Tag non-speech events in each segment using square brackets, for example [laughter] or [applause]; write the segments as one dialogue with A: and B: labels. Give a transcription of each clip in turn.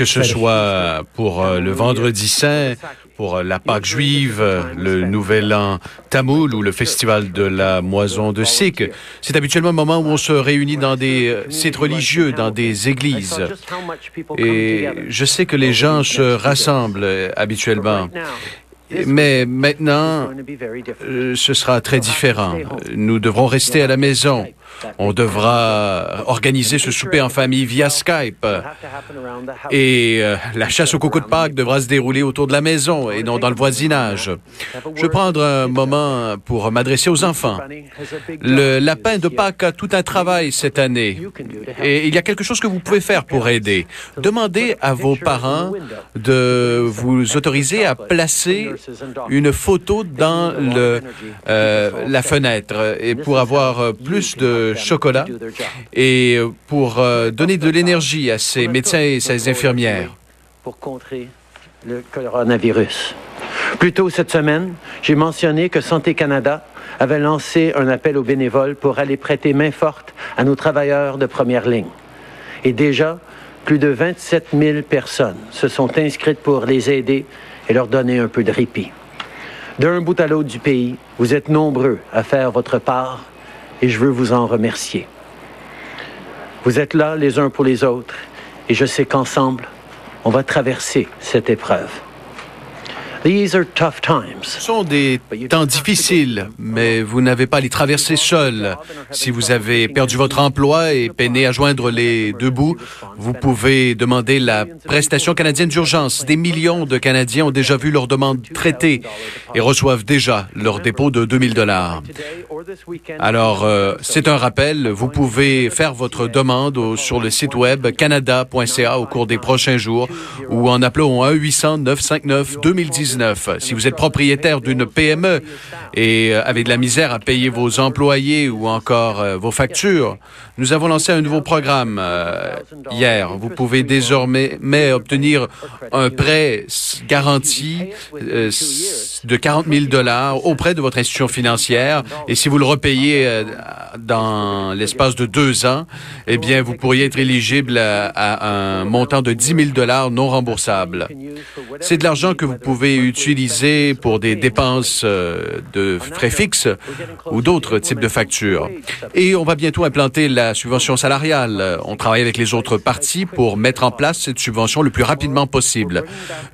A: que ce soit pour euh, le vendredi saint, pour euh, la Pâque juive, le Nouvel An tamoul ou le Festival de la moisson de Sikh. C'est habituellement le moment où on se réunit dans des euh, sites religieux, dans des églises. Et je sais que les gens se rassemblent habituellement. Mais maintenant, ce sera très différent. Nous devrons rester à la maison. On devra organiser ce souper en famille via Skype. Et euh, la chasse au coco de Pâques devra se dérouler autour de la maison et non dans le voisinage. Je vais prendre un moment pour m'adresser aux enfants. Le lapin de Pâques a tout un travail cette année. Et il y a quelque chose que vous pouvez faire pour aider. Demandez à vos parents de vous autoriser à placer une photo dans euh, la fenêtre et pour avoir plus de chocolat et euh, pour euh, donner de l'énergie à ces médecins et ces infirmières.
B: Pour contrer le coronavirus. Plus tôt cette semaine, j'ai mentionné que Santé Canada avait lancé un appel aux bénévoles pour aller prêter main forte à nos travailleurs de première ligne. Et déjà, plus de 27 000 personnes se sont inscrites pour les aider et leur donner un peu de répit. D'un bout à l'autre du pays, vous êtes nombreux à faire votre part et je veux vous en remercier. Vous êtes là les uns pour les autres et je sais qu'ensemble, on va traverser cette épreuve.
A: Ce sont des temps difficiles, mais vous n'avez pas à les traverser seul. Si vous avez perdu votre emploi et peiné à joindre les deux bouts, vous pouvez demander la prestation canadienne d'urgence. Des millions de Canadiens ont déjà vu leur demande traitée et reçoivent déjà leur dépôt de 2000 dollars. Alors, euh, c'est un rappel. Vous pouvez faire votre demande sur le site web canada.ca au cours des prochains jours ou en appelant 1-800-959-2019. Si vous êtes propriétaire d'une PME et euh, avez de la misère à payer vos employés ou encore euh, vos factures, nous avons lancé un nouveau programme euh, hier. Vous pouvez désormais mais obtenir un prêt garanti de 40 000 dollars auprès de votre institution financière. Et si vous le repayez dans l'espace de deux ans, eh bien, vous pourriez être éligible à, à un montant de 10 000 dollars non remboursable. C'est de l'argent que vous pouvez utiliser pour des dépenses euh, de frais fixes ou d'autres types de factures. Et on va bientôt implanter la subvention salariale. On travaille avec les autres partis pour mettre en place cette subvention le plus rapidement possible.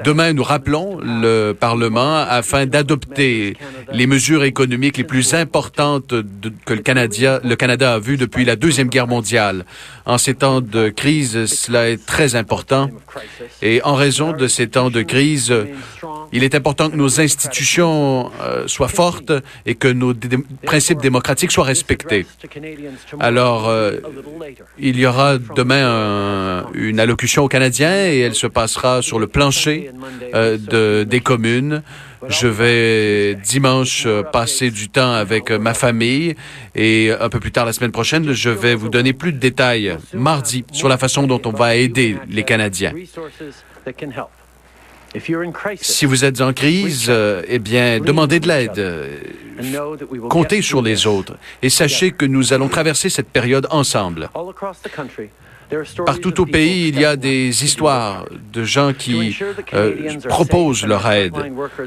A: Demain, nous rappelons le Parlement afin d'adopter les mesures économiques les plus importantes que le Canada a vues depuis la Deuxième Guerre mondiale. En ces temps de crise, cela est très important. Et en raison de ces temps de crise, il est important que nos institutions euh, soient fortes et que nos principes démocratiques soient respectés. Alors, euh, il y aura demain une allocution aux Canadiens et elle se passera sur le plancher euh, de, des communes. Je vais dimanche passer du temps avec ma famille et un peu plus tard la semaine prochaine, je vais vous donner plus de détails mardi sur la façon dont on va aider les Canadiens. Si vous êtes en crise, euh, eh bien, demandez de l'aide. Comptez sur les autres. Et sachez que nous allons traverser cette période ensemble. Partout au pays, il y a des histoires de gens qui euh, proposent leur aide.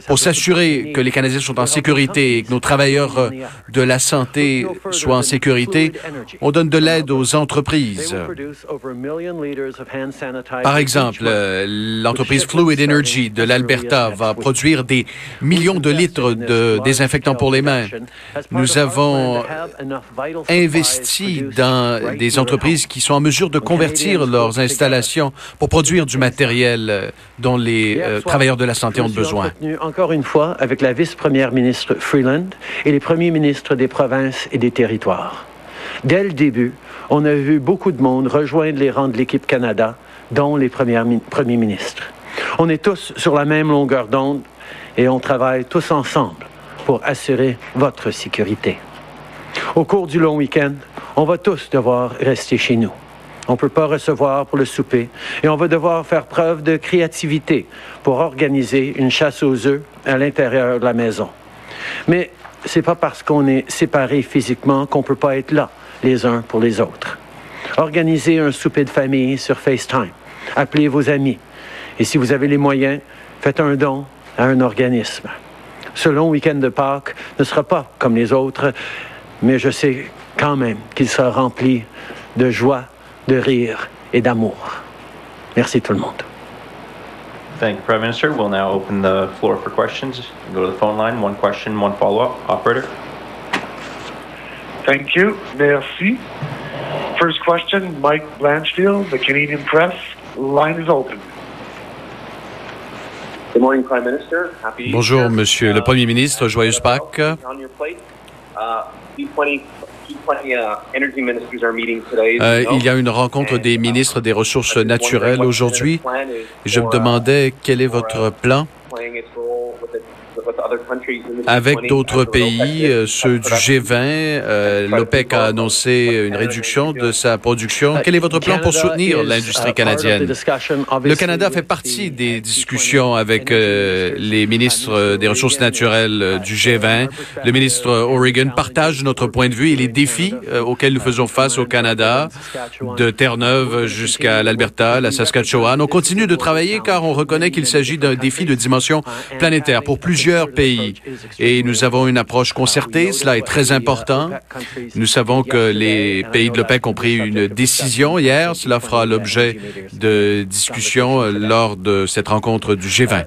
A: Pour s'assurer que les Canadiens sont en sécurité et que nos travailleurs euh, de la santé soient en sécurité, on donne de l'aide aux entreprises. Par exemple, euh, l'entreprise Fluid Energy de l'Alberta va produire des millions de litres de désinfectants pour les mains. Nous avons investi dans des entreprises qui sont en mesure de convertir leurs installations pour produire du matériel euh, dont les euh, travailleurs de la santé ont besoin.
B: Encore une fois avec la vice-première ministre Freeland et les premiers ministres des provinces et des territoires. Dès le début, on a vu beaucoup de monde rejoindre les rangs de l'équipe Canada, dont les premiers ministres. On est tous sur la même longueur d'onde et on travaille tous ensemble pour assurer votre sécurité. Au cours du long week-end, on va tous devoir rester chez nous. On ne peut pas recevoir pour le souper. Et on va devoir faire preuve de créativité pour organiser une chasse aux œufs à l'intérieur de la maison. Mais c'est pas parce qu'on est séparés physiquement qu'on peut pas être là les uns pour les autres. Organiser un souper de famille sur FaceTime appelez vos amis. Et si vous avez les moyens, faites un don à un organisme. Ce long week-end de Pâques ne sera pas comme les autres, mais je sais quand même qu'il sera rempli de joie, de rire et d'amour. Merci tout le monde.
C: Thank you, Prime Minister. We'll now open the floor for questions. Go to the phone line. One question, one follow-up. Operator.
D: Thank you. Merci. First question, Mike Blanchfield, the Canadian Press. Line is open.
E: Good morning, Prime Minister. Happy
A: Bonjour, Monsieur le Premier ministre. Joyeuse Pâques.
E: On your plate. Uh, G20 G20 uh,
A: Euh, il y a une rencontre des ministres des Ressources naturelles aujourd'hui. Je me demandais quel est votre plan avec
E: G20
A: d'autres pays, euh, ceux du
E: production.
A: G20. euh, L'OPEC a annoncé une réduction de sa production. Quel est votre plan pour soutenir l'industrie canadienne? Le Canada fait partie des discussions
B: G20
A: avec euh, les ministres des Ressources naturelles du G20. Le ministre Oregon partage notre point de vue et les défis auxquels nous faisons face au Canada, de Terre-Neuve jusqu'à l'Alberta, la Saskatchewan. On continue de travailler car on reconnaît qu'il s'agit d'un défi de dimension planétaire pour plusieurs pays. Et nous avons une approche concertée, cela est très important. Nous savons que les pays de l'OPEC ont pris une décision hier. Cela fera l'objet de discussions euh, lors de cette rencontre du G20.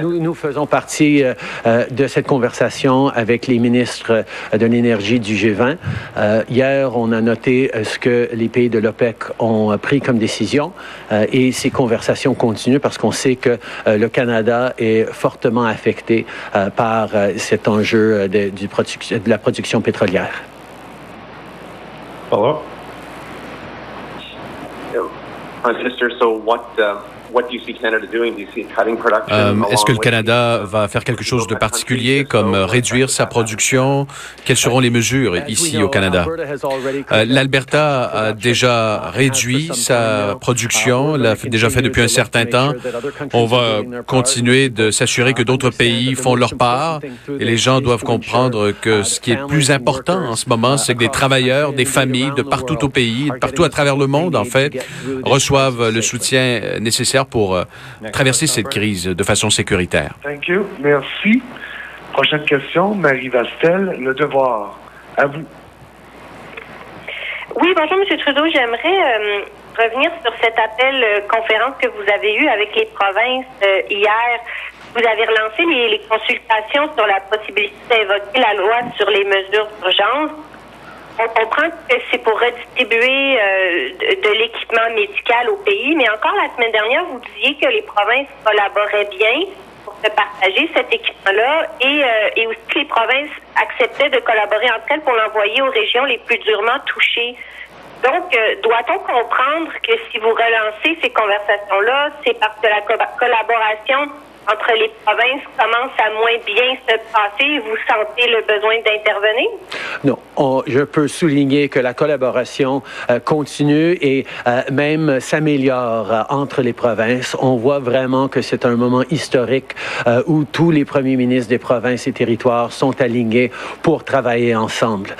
B: Nous, faisons partie euh, euh, de cette conversation avec les ministres euh, de l'énergie du G20. Euh, hier, on a noté ce que les pays de l'OPEC ont pris comme décision euh, et ces conversations continuent parce qu'on sait que euh, le Canada est fortement affecté euh, par euh, cet enjeu de, du produc- de la production pétrolière.
E: Minister, so what, uh,
A: Euh, Est-ce que le Canada va faire quelque chose de particulier, comme euh, réduire sa production? Quelles seront les mesures ici au Canada? Euh, L'Alberta a déjà réduit sa production, l'a fait- déjà fait depuis un certain temps. On va continuer de s'assurer que d'autres pays font leur part et les gens doivent comprendre que ce qui est le plus important en ce moment, c'est que des travailleurs, des familles de partout au pays, de partout à travers le monde, en fait, reçoivent le soutien euh, pour euh, traverser cette crise de façon sécuritaire.
D: Thank you. Merci. Prochaine question, Marie Vastel, Le Devoir. À vous.
F: Oui, bonjour, M. Trudeau. J'aimerais euh, revenir sur cet appel euh, conférence que vous avez eu avec les provinces euh, hier. Vous avez relancé les, les consultations sur la possibilité d'invoquer la loi sur les mesures d'urgence. On comprend que c'est pour redistribuer euh, de, l'équipement médical au pays, mais encore la semaine dernière, vous disiez que les provinces collaboraient bien pour se partager cet équipement-là et, euh, et aussi que les provinces acceptaient de collaborer entre elles pour l'envoyer aux régions les plus durement touchées. Donc, euh, doit-on comprendre que si vous relancez ces conversations-là, c'est parce que la co- collaboration entre les provinces commence à moins bien se passer vous sentez le besoin d'intervenir?
B: Non, on- je peux souligner que la collaboration euh, continue et euh, même s'améliore euh, entre les provinces. On voit vraiment que c'est un moment historique où tous les premiers ministres des provinces et territoires sont alignés pour travailler ensemble.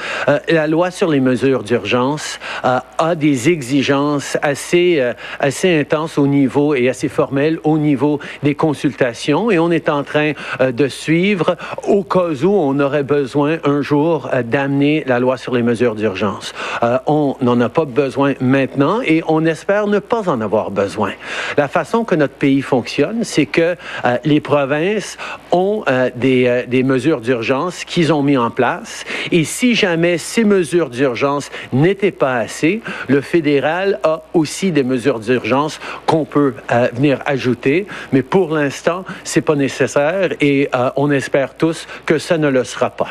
B: La loi sur les mesures d'urgence a des exigences assez, assez intenses au niveau et assez formelles au niveau des consultations et on est en train euh, de suivre au cas où on aurait besoin un jour euh, d'amener la loi sur les mesures d'urgence. Euh, on n'en a pas besoin maintenant et on espère ne pas en avoir besoin. La façon que notre pays fonctionne, c'est que les provinces ont des, des mesures d'urgence qu'ils ont mis en place et si jamais ces mesures d'urgence n'étaient pas assez, le fédéral a aussi des mesures d'urgence qu'on peut venir ajouter, mais pour l'instant, c'est pas nécessaire et euh, on espère tous que ça ne le sera pas.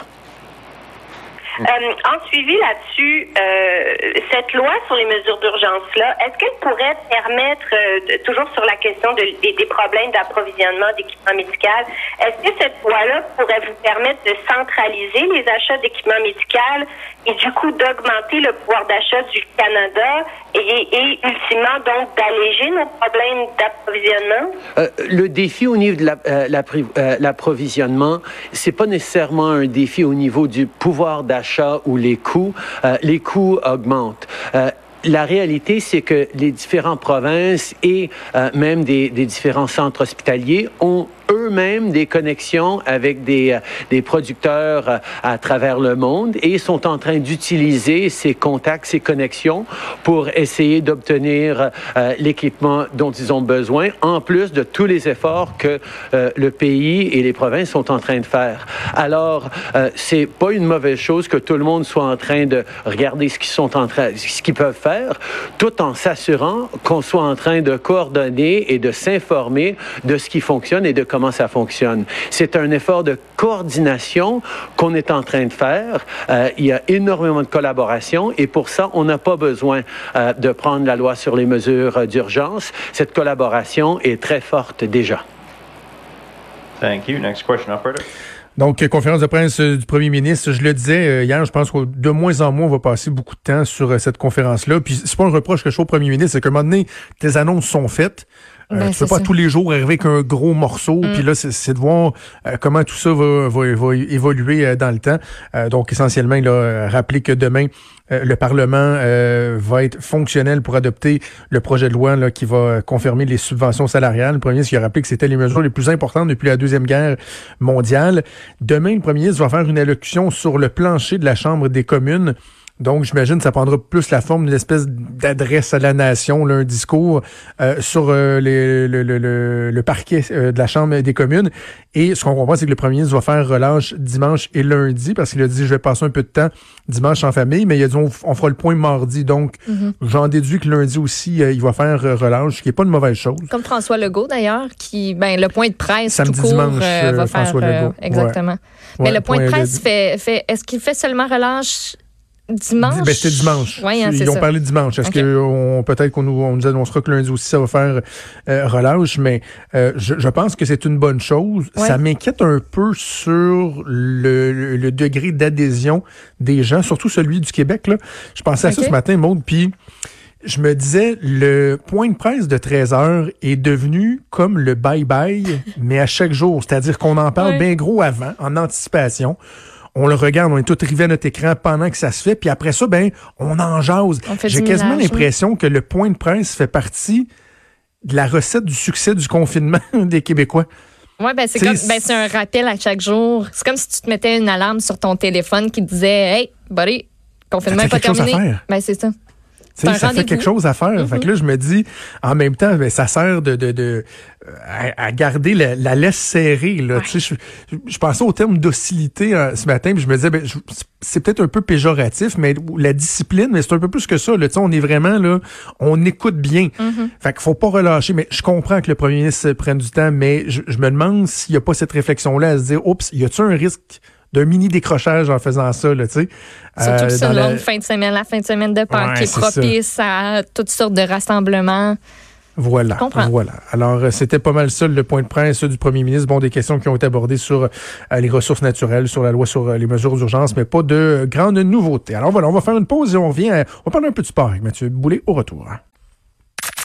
F: Euh, en suivi là-dessus, euh, cette loi sur les mesures d'urgence-là, est-ce qu'elle pourrait permettre, euh, toujours sur la question de- des, des problèmes d'approvisionnement d'équipements médical, est-ce que cette loi-là pourrait vous permettre de centraliser les achats d'équipements médical et du coup d'augmenter le pouvoir d'achat du Canada? Et, ultimement donc d'alléger nos problèmes d'approvisionnement?
B: Euh, le défi au niveau de la- euh, euh, l'approvisionnement, c'est pas nécessairement un défi au niveau du pouvoir d'achat ou les coûts. Euh, les coûts augmentent. La réalité, c'est que les différentes provinces et même des, des différents centres hospitaliers ont eux-mêmes des connexions avec des, euh, des producteurs euh, à travers le monde et sont en train d'utiliser ces contacts, ces connexions pour essayer d'obtenir euh, l'équipement dont ils ont besoin, en plus de tous les efforts que le pays et les provinces sont en train de faire. Alors, c'est pas une mauvaise chose que tout le monde soit en train de regarder ce qu'ils sont en train, ce qu'ils peuvent faire, tout en s'assurant qu'on soit en train de coordonner et de s'informer de ce qui fonctionne et de ça fonctionne. C'est un effort de coordination qu'on est en train de faire. Euh, il y a énormément de collaboration et pour ça, on n'a pas besoin euh, de prendre la loi sur les mesures d'urgence. Cette collaboration est très forte déjà.
C: Thank you. Next question, operator.
G: Donc, conférence de presse euh, du premier ministre, je le disais hier, je pense que de moins en moins, on va passer beaucoup de temps sur cette conférence-là. Puis, c'est pas un reproche que je fais au premier ministre, c'est qu'à un moment donné, tes annonces sont faites. Euh, ben, tu peux pas tous les jours arriver avec un gros morceau. Mm. Puis là, c'est de voir euh, comment tout ça va, va, va évoluer euh, dans le temps. donc, essentiellement, il a rappelé que demain, le Parlement va être fonctionnel pour adopter le projet de loi là, qui va confirmer les subventions salariales. Le premier ministre a rappelé que c'était les mesures les plus importantes depuis la Deuxième Guerre mondiale. Demain, le premier ministre va faire une allocution sur le plancher de la Chambre des communes. Donc, j'imagine que ça prendra plus la forme d'une espèce d'adresse à la nation, là, un discours euh, sur euh, les, le, le, le, parquet euh, de la Chambre des communes. Et ce qu'on comprend, c'est que le premier ministre va faire relâche dimanche et lundi, parce qu'il a dit, je vais passer un peu de temps dimanche en famille, mais il a dit, on, fera le point mardi. Donc, mm-hmm. j'en déduis que lundi aussi, il va faire relâche, ce qui n'est pas une mauvaise chose.
H: Comme François Legault, d'ailleurs, qui, ben, le point de presse
G: Samedi,
H: tout
G: dimanche,
H: va
G: François
H: faire...
G: Legault.
H: exactement. Mais le point de presse fait, fait est-ce qu'il fait seulement relâche Dimanche?
G: Ben, c'était dimanche.
H: hein,
G: Ils ont parlé dimanche. Est-ce que on, peut-être qu'on nous, on nous annoncera que lundi aussi, ça va faire euh, relâche, mais euh, je, je, pense que c'est une bonne chose. Ça m'inquiète un peu sur le, le, degré d'adhésion des gens, surtout celui du Québec. Là. Je pensais à ça ce matin, Maude, puis je me disais, le point de presse de 13 heures est devenu comme le bye-bye, [laughs] mais à chaque jour. C'est-à-dire qu'on en parle bien gros avant, en anticipation on le regarde, on est tout rivé à notre écran pendant que ça se fait, puis après ça, ben, on en jase. J'ai quasiment l'impression que le point de presse fait partie de la recette du succès du confinement [laughs] des Québécois.
H: Oui, ben c'est comme ben, c'est un rappel à chaque jour. C'est comme si tu te mettais une alarme sur ton téléphone qui disait Hey, buddy, confinement n'est pas terminé. Ben c'est ça
G: ça fait quelque chose à faire. Fait que là, je me dis, en même temps, ben, ça sert de, de, de à, garder la, laisse serrée. Là. Tu sais, je, je, pensais au terme docilité euh, ce matin, puis je me disais, ben, c'est peut-être un peu péjoratif, mais la discipline, mais c'est un peu plus que ça. Là. Tu sais, on est vraiment là, on écoute bien. Mm-hmm. Fait qu'il faut pas relâcher. Mais je comprends que le premier ministre prenne du temps, mais je, je me demande s'il n'y a pas cette réflexion-là à se dire, oups, y a-t-il un risque d'un mini décrochage en faisant ça, là, tu sais.
H: Surtout euh, longue la... fin de semaine, la fin de semaine de Pâques qui est propice à toutes sortes de rassemblements.
G: Voilà, voilà. Alors, euh, c'était pas mal ça le point de presse du premier ministre. Bon, des questions qui ont été abordées sur euh, les ressources naturelles, sur la loi sur les mesures d'urgence, mais pas de grandes nouveautés. Alors voilà, on va faire une pause et on revient. on va parler un peu de sport avec Mathieu Boulet au retour.